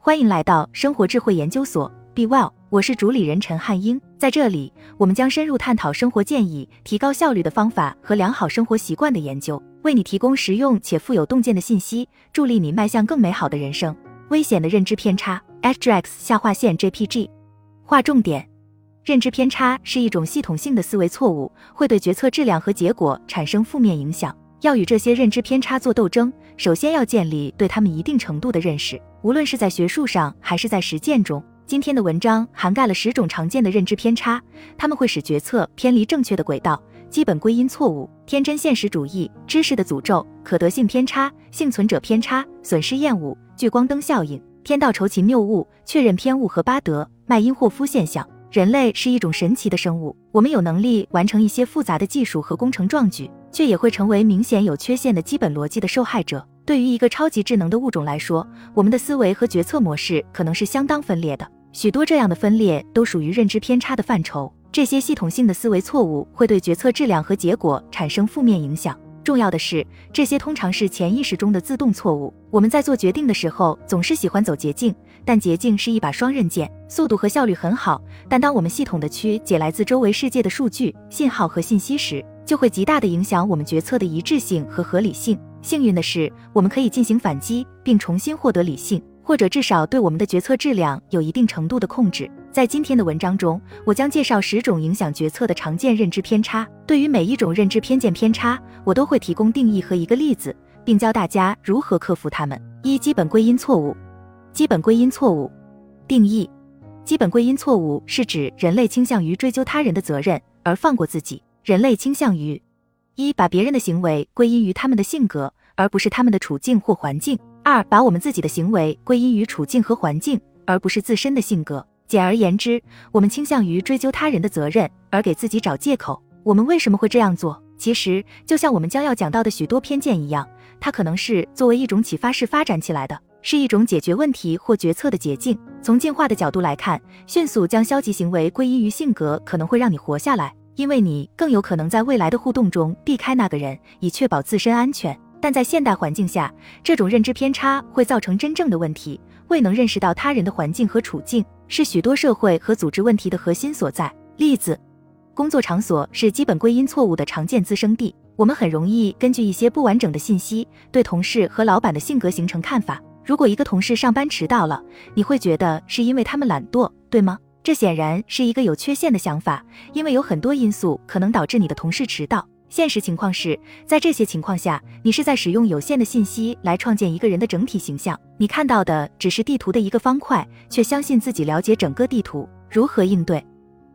欢迎来到生活智慧研究所，Be Well，我是主理人陈汉英。在这里，我们将深入探讨生活建议、提高效率的方法和良好生活习惯的研究，为你提供实用且富有洞见的信息，助力你迈向更美好的人生。危险的认知偏差，HDRX 下划线 JPG，划重点。认知偏差是一种系统性的思维错误，会对决策质量和结果产生负面影响。要与这些认知偏差做斗争，首先要建立对他们一定程度的认识。无论是在学术上还是在实践中，今天的文章涵盖了十种常见的认知偏差，他们会使决策偏离正确的轨道。基本归因错误、天真现实主义、知识的诅咒、可得性偏差、幸存者偏差、损失厌恶、聚光灯效应、天道酬勤谬误、确认偏误和巴德麦因霍夫现象。人类是一种神奇的生物，我们有能力完成一些复杂的技术和工程壮举。却也会成为明显有缺陷的基本逻辑的受害者。对于一个超级智能的物种来说，我们的思维和决策模式可能是相当分裂的。许多这样的分裂都属于认知偏差的范畴。这些系统性的思维错误会对决策质量和结果产生负面影响。重要的是，这些通常是潜意识中的自动错误。我们在做决定的时候总是喜欢走捷径，但捷径是一把双刃剑，速度和效率很好，但当我们系统的曲解来自周围世界的数据、信号和信息时，就会极大的影响我们决策的一致性和合理性。幸运的是，我们可以进行反击，并重新获得理性，或者至少对我们的决策质量有一定程度的控制。在今天的文章中，我将介绍十种影响决策的常见认知偏差。对于每一种认知偏见偏差，我都会提供定义和一个例子，并教大家如何克服它们。一、基本归因错误。基本归因错误定义：基本归因错误是指人类倾向于追究他人的责任而放过自己。人类倾向于一把别人的行为归因于他们的性格，而不是他们的处境或环境；二把我们自己的行为归因于处境和环境，而不是自身的性格。简而言之，我们倾向于追究他人的责任，而给自己找借口。我们为什么会这样做？其实就像我们将要讲到的许多偏见一样，它可能是作为一种启发式发展起来的，是一种解决问题或决策的捷径。从进化的角度来看，迅速将消极行为归因于性格，可能会让你活下来。因为你更有可能在未来的互动中避开那个人，以确保自身安全。但在现代环境下，这种认知偏差会造成真正的问题。未能认识到他人的环境和处境，是许多社会和组织问题的核心所在。例子：工作场所是基本归因错误的常见滋生地。我们很容易根据一些不完整的信息，对同事和老板的性格形成看法。如果一个同事上班迟到了，你会觉得是因为他们懒惰，对吗？这显然是一个有缺陷的想法，因为有很多因素可能导致你的同事迟到。现实情况是在这些情况下，你是在使用有限的信息来创建一个人的整体形象。你看到的只是地图的一个方块，却相信自己了解整个地图。如何应对？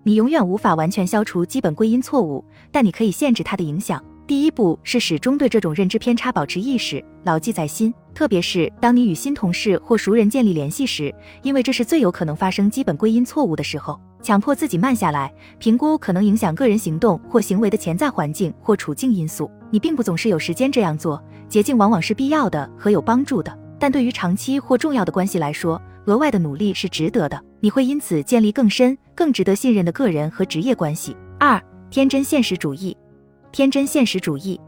你永远无法完全消除基本归因错误，但你可以限制它的影响。第一步是始终对这种认知偏差保持意识，牢记在心。特别是当你与新同事或熟人建立联系时，因为这是最有可能发生基本归因错误的时候。强迫自己慢下来，评估可能影响个人行动或行为的潜在环境或处境因素。你并不总是有时间这样做，捷径往往是必要的和有帮助的。但对于长期或重要的关系来说，额外的努力是值得的。你会因此建立更深、更值得信任的个人和职业关系。二、天真现实主义。天真现实主义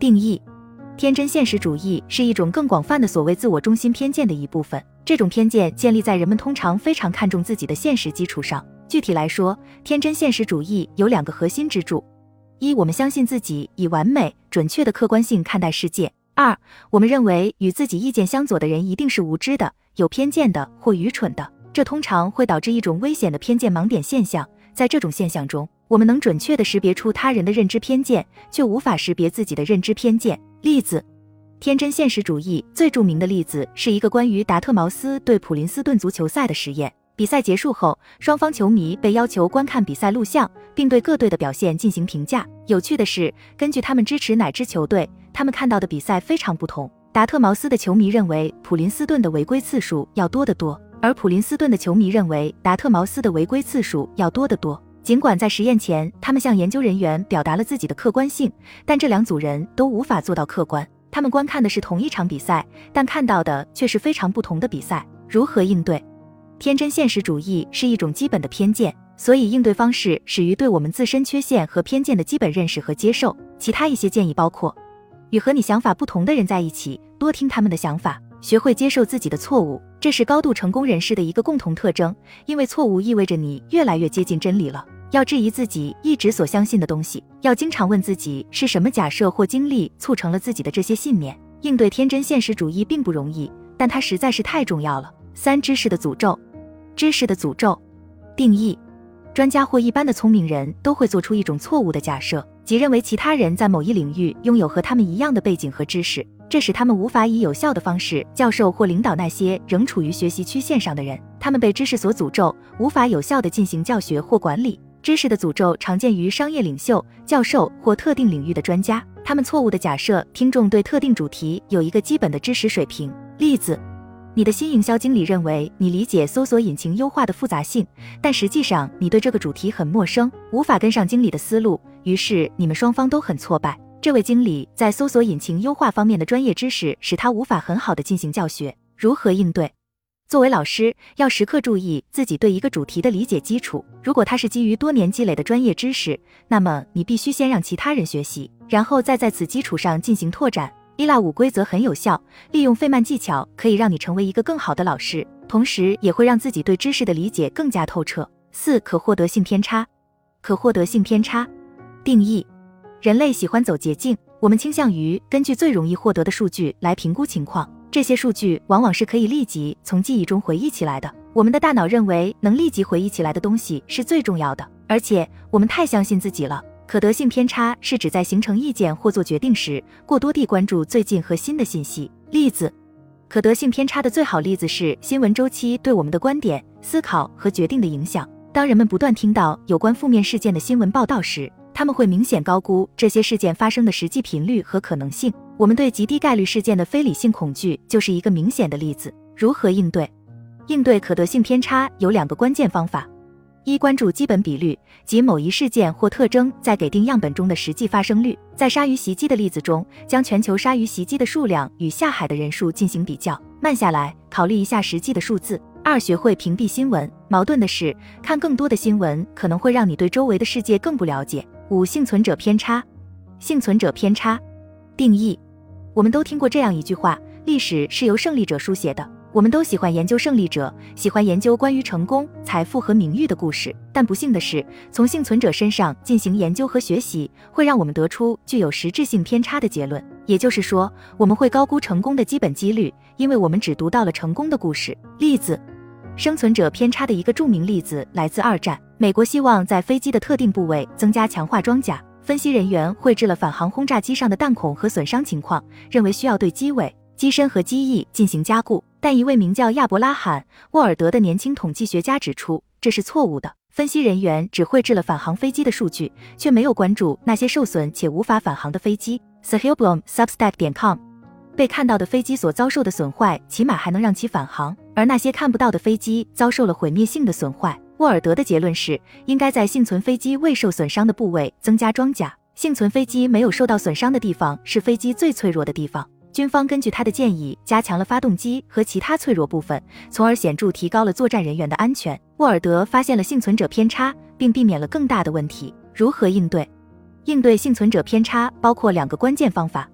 定义：天真现实主义是一种更广泛的所谓自我中心偏见的一部分。这种偏见建立在人们通常非常看重自己的现实基础上。具体来说，天真现实主义有两个核心支柱：一，我们相信自己以完美、准确的客观性看待世界；二，我们认为与自己意见相左的人一定是无知的、有偏见的或愚蠢的。这通常会导致一种危险的偏见盲点现象。在这种现象中，我们能准确地识别出他人的认知偏见，却无法识别自己的认知偏见。例子：天真现实主义最著名的例子是一个关于达特茅斯对普林斯顿足球赛的实验。比赛结束后，双方球迷被要求观看比赛录像，并对各队的表现进行评价。有趣的是，根据他们支持哪支球队，他们看到的比赛非常不同。达特茅斯的球迷认为普林斯顿的违规次数要多得多，而普林斯顿的球迷认为达特茅斯的违规次数要多得多。尽管在实验前，他们向研究人员表达了自己的客观性，但这两组人都无法做到客观。他们观看的是同一场比赛，但看到的却是非常不同的比赛。如何应对？天真现实主义是一种基本的偏见，所以应对方式始于对我们自身缺陷和偏见的基本认识和接受。其他一些建议包括：与和你想法不同的人在一起，多听他们的想法，学会接受自己的错误。这是高度成功人士的一个共同特征，因为错误意味着你越来越接近真理了。要质疑自己一直所相信的东西，要经常问自己是什么假设或经历促成了自己的这些信念。应对天真现实主义并不容易，但它实在是太重要了。三、知识的诅咒。知识的诅咒定义：专家或一般的聪明人都会做出一种错误的假设，即认为其他人在某一领域拥有和他们一样的背景和知识。这使他们无法以有效的方式教授或领导那些仍处于学习曲线上的人。他们被知识所诅咒，无法有效地进行教学或管理。知识的诅咒常见于商业领袖、教授或特定领域的专家。他们错误地假设听众对特定主题有一个基本的知识水平。例子：你的新营销经理认为你理解搜索引擎优化的复杂性，但实际上你对这个主题很陌生，无法跟上经理的思路。于是你们双方都很挫败。这位经理在搜索引擎优化方面的专业知识使他无法很好的进行教学。如何应对？作为老师，要时刻注意自己对一个主题的理解基础。如果它是基于多年积累的专业知识，那么你必须先让其他人学习，然后再在此基础上进行拓展。伊拉五规则很有效，利用费曼技巧可以让你成为一个更好的老师，同时也会让自己对知识的理解更加透彻。四、可获得性偏差。可获得性偏差定义。人类喜欢走捷径，我们倾向于根据最容易获得的数据来评估情况。这些数据往往是可以立即从记忆中回忆起来的。我们的大脑认为能立即回忆起来的东西是最重要的，而且我们太相信自己了。可得性偏差是指在形成意见或做决定时，过多地关注最近和新的信息。例子：可得性偏差的最好例子是新闻周期对我们的观点、思考和决定的影响。当人们不断听到有关负面事件的新闻报道时，他们会明显高估这些事件发生的实际频率和可能性。我们对极低概率事件的非理性恐惧就是一个明显的例子。如何应对？应对可得性偏差有两个关键方法：一、关注基本比率，即某一事件或特征在给定样本中的实际发生率。在鲨鱼袭击的例子中，将全球鲨鱼袭击的数量与下海的人数进行比较，慢下来考虑一下实际的数字。二、学会屏蔽新闻。矛盾的是，看更多的新闻可能会让你对周围的世界更不了解。五、幸存者偏差。幸存者偏差定义：我们都听过这样一句话：历史是由胜利者书写的。我们都喜欢研究胜利者，喜欢研究关于成功、财富和名誉的故事。但不幸的是，从幸存者身上进行研究和学习，会让我们得出具有实质性偏差的结论。也就是说，我们会高估成功的基本几率，因为我们只读到了成功的故事。例子。生存者偏差的一个著名例子来自二战，美国希望在飞机的特定部位增加强化装甲。分析人员绘制了返航轰炸机上的弹孔和损伤情况，认为需要对机尾、机身和机翼进行加固。但一位名叫亚伯拉罕·沃尔德的年轻统计学家指出，这是错误的。分析人员只绘制了返航飞机的数据，却没有关注那些受损且无法返航的飞机。Sahilblom Substack 点 com 被看到的飞机所遭受的损坏，起码还能让其返航。而那些看不到的飞机遭受了毁灭性的损坏。沃尔德的结论是，应该在幸存飞机未受损伤的部位增加装甲。幸存飞机没有受到损伤的地方是飞机最脆弱的地方。军方根据他的建议，加强了发动机和其他脆弱部分，从而显著提高了作战人员的安全。沃尔德发现了幸存者偏差，并避免了更大的问题。如何应对？应对幸存者偏差包括两个关键方法。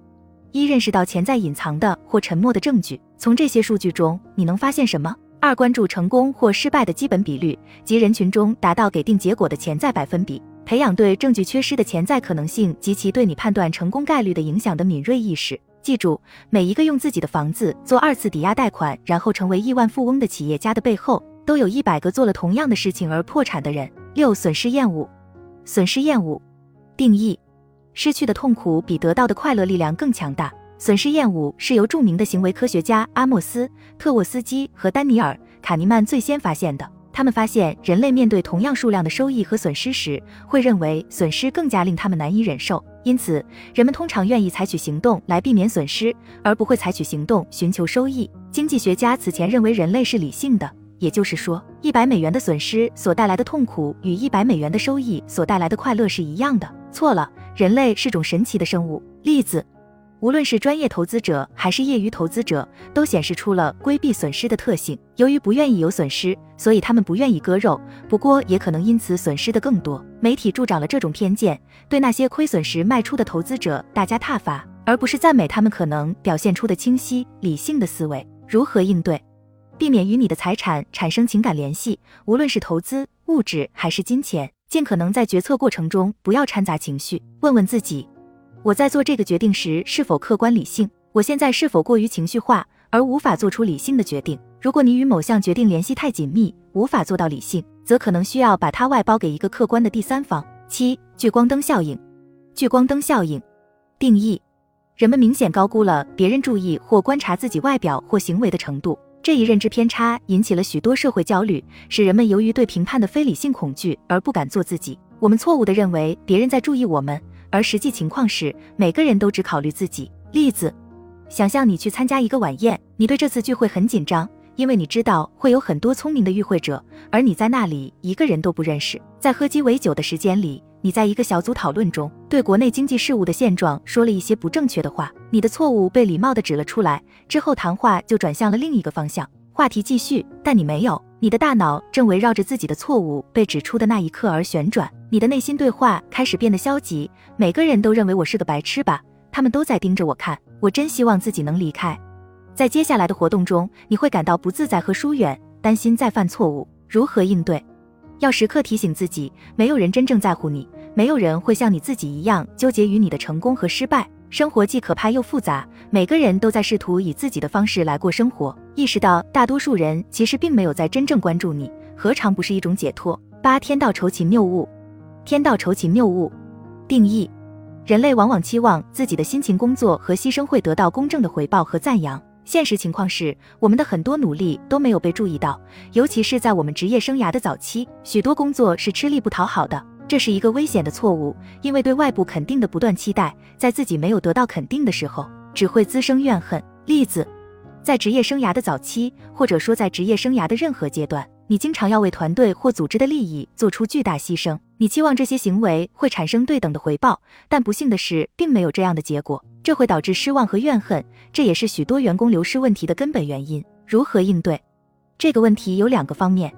一、认识到潜在隐藏的或沉默的证据，从这些数据中你能发现什么？二、关注成功或失败的基本比率，即人群中达到给定结果的潜在百分比，培养对证据缺失的潜在可能性及其对你判断成功概率的影响的敏锐意识。记住，每一个用自己的房子做二次抵押贷款，然后成为亿万富翁的企业家的背后，都有一百个做了同样的事情而破产的人。六、损失厌恶，损失厌恶定义。失去的痛苦比得到的快乐力量更强大。损失厌恶是由著名的行为科学家阿莫斯·特沃斯基和丹尼尔·卡尼曼最先发现的。他们发现，人类面对同样数量的收益和损失时，会认为损失更加令他们难以忍受。因此，人们通常愿意采取行动来避免损失，而不会采取行动寻求收益。经济学家此前认为人类是理性的，也就是说，一百美元的损失所带来的痛苦与一百美元的收益所带来的快乐是一样的。错了。人类是种神奇的生物。例子，无论是专业投资者还是业余投资者，都显示出了规避损失的特性。由于不愿意有损失，所以他们不愿意割肉。不过，也可能因此损失的更多。媒体助长了这种偏见，对那些亏损时卖出的投资者大加挞伐，而不是赞美他们可能表现出的清晰理性的思维。如何应对？避免与你的财产产生情感联系，无论是投资、物质还是金钱，尽可能在决策过程中不要掺杂情绪。问问自己，我在做这个决定时是否客观理性？我现在是否过于情绪化而无法做出理性的决定？如果你与某项决定联系太紧密，无法做到理性，则可能需要把它外包给一个客观的第三方。七、聚光灯效应。聚光灯效应定义：人们明显高估了别人注意或观察自己外表或行为的程度。这一认知偏差引起了许多社会焦虑，使人们由于对评判的非理性恐惧而不敢做自己。我们错误地认为别人在注意我们，而实际情况是每个人都只考虑自己。例子：想象你去参加一个晚宴，你对这次聚会很紧张，因为你知道会有很多聪明的与会者，而你在那里一个人都不认识。在喝鸡尾酒的时间里。你在一个小组讨论中对国内经济事务的现状说了一些不正确的话，你的错误被礼貌地指了出来。之后谈话就转向了另一个方向，话题继续，但你没有，你的大脑正围绕着自己的错误被指出的那一刻而旋转。你的内心对话开始变得消极。每个人都认为我是个白痴吧？他们都在盯着我看。我真希望自己能离开。在接下来的活动中，你会感到不自在和疏远，担心再犯错误。如何应对？要时刻提醒自己，没有人真正在乎你，没有人会像你自己一样纠结于你的成功和失败。生活既可怕又复杂，每个人都在试图以自己的方式来过生活。意识到大多数人其实并没有在真正关注你，何尝不是一种解脱？八天道酬勤谬误，天道酬勤谬误定义：人类往往期望自己的辛勤工作和牺牲会得到公正的回报和赞扬。现实情况是，我们的很多努力都没有被注意到，尤其是在我们职业生涯的早期，许多工作是吃力不讨好的。这是一个危险的错误，因为对外部肯定的不断期待，在自己没有得到肯定的时候，只会滋生怨恨。例子，在职业生涯的早期，或者说在职业生涯的任何阶段。你经常要为团队或组织的利益做出巨大牺牲，你期望这些行为会产生对等的回报，但不幸的是，并没有这样的结果，这会导致失望和怨恨，这也是许多员工流失问题的根本原因。如何应对这个问题有两个方面：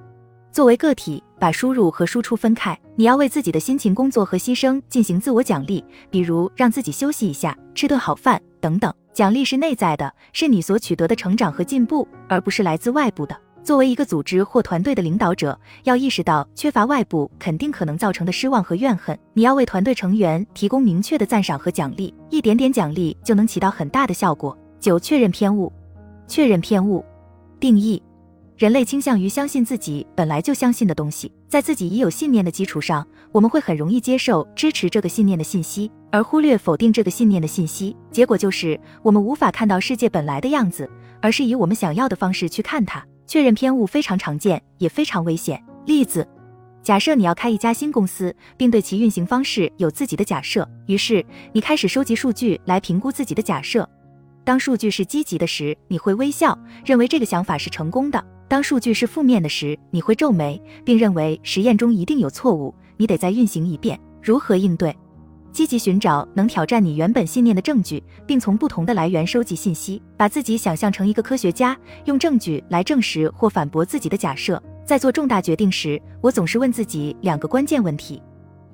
作为个体，把输入和输出分开，你要为自己的辛勤工作和牺牲进行自我奖励，比如让自己休息一下、吃顿好饭等等。奖励是内在的，是你所取得的成长和进步，而不是来自外部的。作为一个组织或团队的领导者，要意识到缺乏外部肯定可能造成的失望和怨恨。你要为团队成员提供明确的赞赏和奖励，一点点奖励就能起到很大的效果。九、确认偏误。确认偏误定义：人类倾向于相信自己本来就相信的东西，在自己已有信念的基础上，我们会很容易接受支持这个信念的信息，而忽略否定这个信念的信息。结果就是，我们无法看到世界本来的样子，而是以我们想要的方式去看它。确认偏误非常常见，也非常危险。例子：假设你要开一家新公司，并对其运行方式有自己的假设，于是你开始收集数据来评估自己的假设。当数据是积极的时，你会微笑，认为这个想法是成功的；当数据是负面的时，你会皱眉，并认为实验中一定有错误，你得再运行一遍。如何应对？积极寻找能挑战你原本信念的证据，并从不同的来源收集信息，把自己想象成一个科学家，用证据来证实或反驳自己的假设。在做重大决定时，我总是问自己两个关键问题：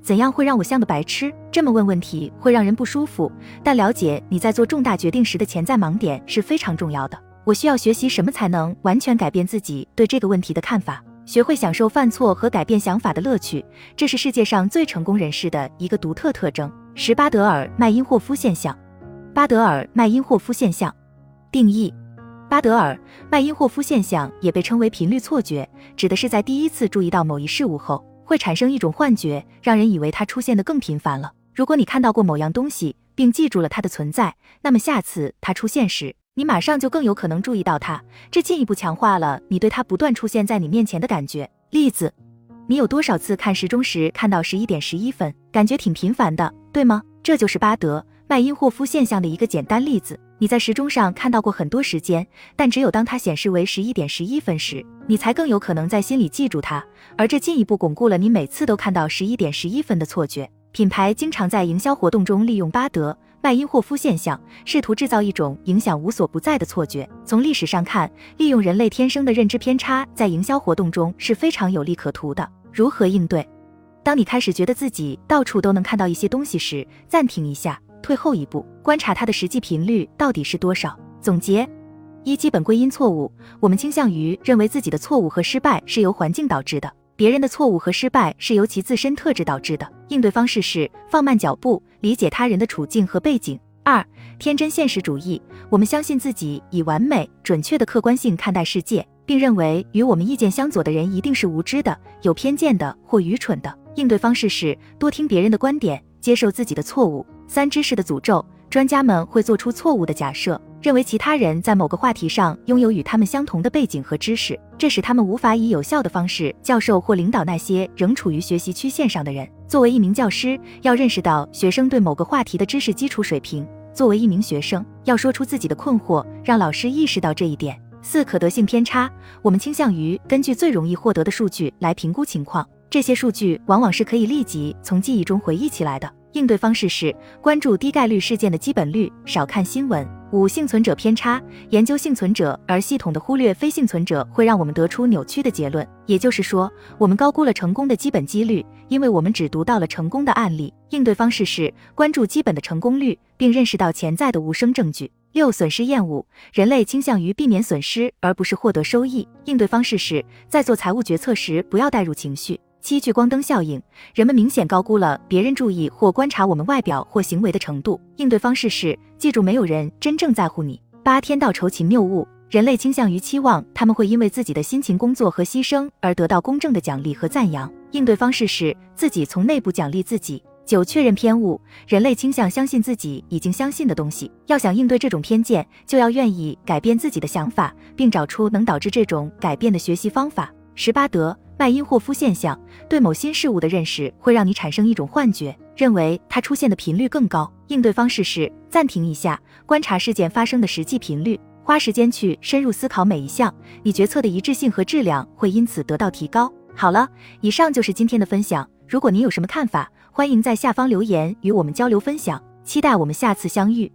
怎样会让我像个白痴？这么问问题会让人不舒服，但了解你在做重大决定时的潜在盲点是非常重要的。我需要学习什么才能完全改变自己对这个问题的看法？学会享受犯错和改变想法的乐趣，这是世界上最成功人士的一个独特特征。十巴德尔麦因霍夫现象。巴德尔麦因霍夫现象定义：巴德尔麦因霍夫现象也被称为频率错觉，指的是在第一次注意到某一事物后，会产生一种幻觉，让人以为它出现的更频繁了。如果你看到过某样东西，并记住了它的存在，那么下次它出现时，你马上就更有可能注意到它，这进一步强化了你对它不断出现在你面前的感觉。例子：你有多少次看时钟时看到十一点十一分，感觉挺频繁的，对吗？这就是巴德麦因霍夫现象的一个简单例子。你在时钟上看到过很多时间，但只有当它显示为十一点十一分时，你才更有可能在心里记住它，而这进一步巩固了你每次都看到十一点十一分的错觉。品牌经常在营销活动中利用巴德。麦因霍夫现象试图制造一种影响无所不在的错觉。从历史上看，利用人类天生的认知偏差在营销活动中是非常有利可图的。如何应对？当你开始觉得自己到处都能看到一些东西时，暂停一下，退后一步，观察它的实际频率到底是多少。总结：一、基本归因错误，我们倾向于认为自己的错误和失败是由环境导致的，别人的错误和失败是由其自身特质导致的。应对方式是放慢脚步，理解他人的处境和背景。二、天真现实主义，我们相信自己以完美、准确的客观性看待世界，并认为与我们意见相左的人一定是无知的、有偏见的或愚蠢的。应对方式是多听别人的观点，接受自己的错误。三、知识的诅咒。专家们会做出错误的假设，认为其他人在某个话题上拥有与他们相同的背景和知识，这使他们无法以有效的方式教授或领导那些仍处于学习曲线上的人。作为一名教师，要认识到学生对某个话题的知识基础水平；作为一名学生，要说出自己的困惑，让老师意识到这一点。四、可得性偏差，我们倾向于根据最容易获得的数据来评估情况，这些数据往往是可以立即从记忆中回忆起来的。应对方式是关注低概率事件的基本率，少看新闻。五、幸存者偏差，研究幸存者而系统的忽略非幸存者，会让我们得出扭曲的结论。也就是说，我们高估了成功的基本几率，因为我们只读到了成功的案例。应对方式是关注基本的成功率，并认识到潜在的无声证据。六、损失厌恶，人类倾向于避免损失，而不是获得收益。应对方式是在做财务决策时，不要带入情绪。七聚光灯效应，人们明显高估了别人注意或观察我们外表或行为的程度。应对方式是记住，没有人真正在乎你。八天道酬勤谬误，人类倾向于期望他们会因为自己的辛勤工作和牺牲而得到公正的奖励和赞扬。应对方式是自己从内部奖励自己。九确认偏误，人类倾向相信自己已经相信的东西。要想应对这种偏见，就要愿意改变自己的想法，并找出能导致这种改变的学习方法。十八得。麦因霍夫现象对某新事物的认识会让你产生一种幻觉，认为它出现的频率更高。应对方式是暂停一下，观察事件发生的实际频率，花时间去深入思考每一项，你决策的一致性和质量会因此得到提高。好了，以上就是今天的分享。如果您有什么看法，欢迎在下方留言与我们交流分享。期待我们下次相遇。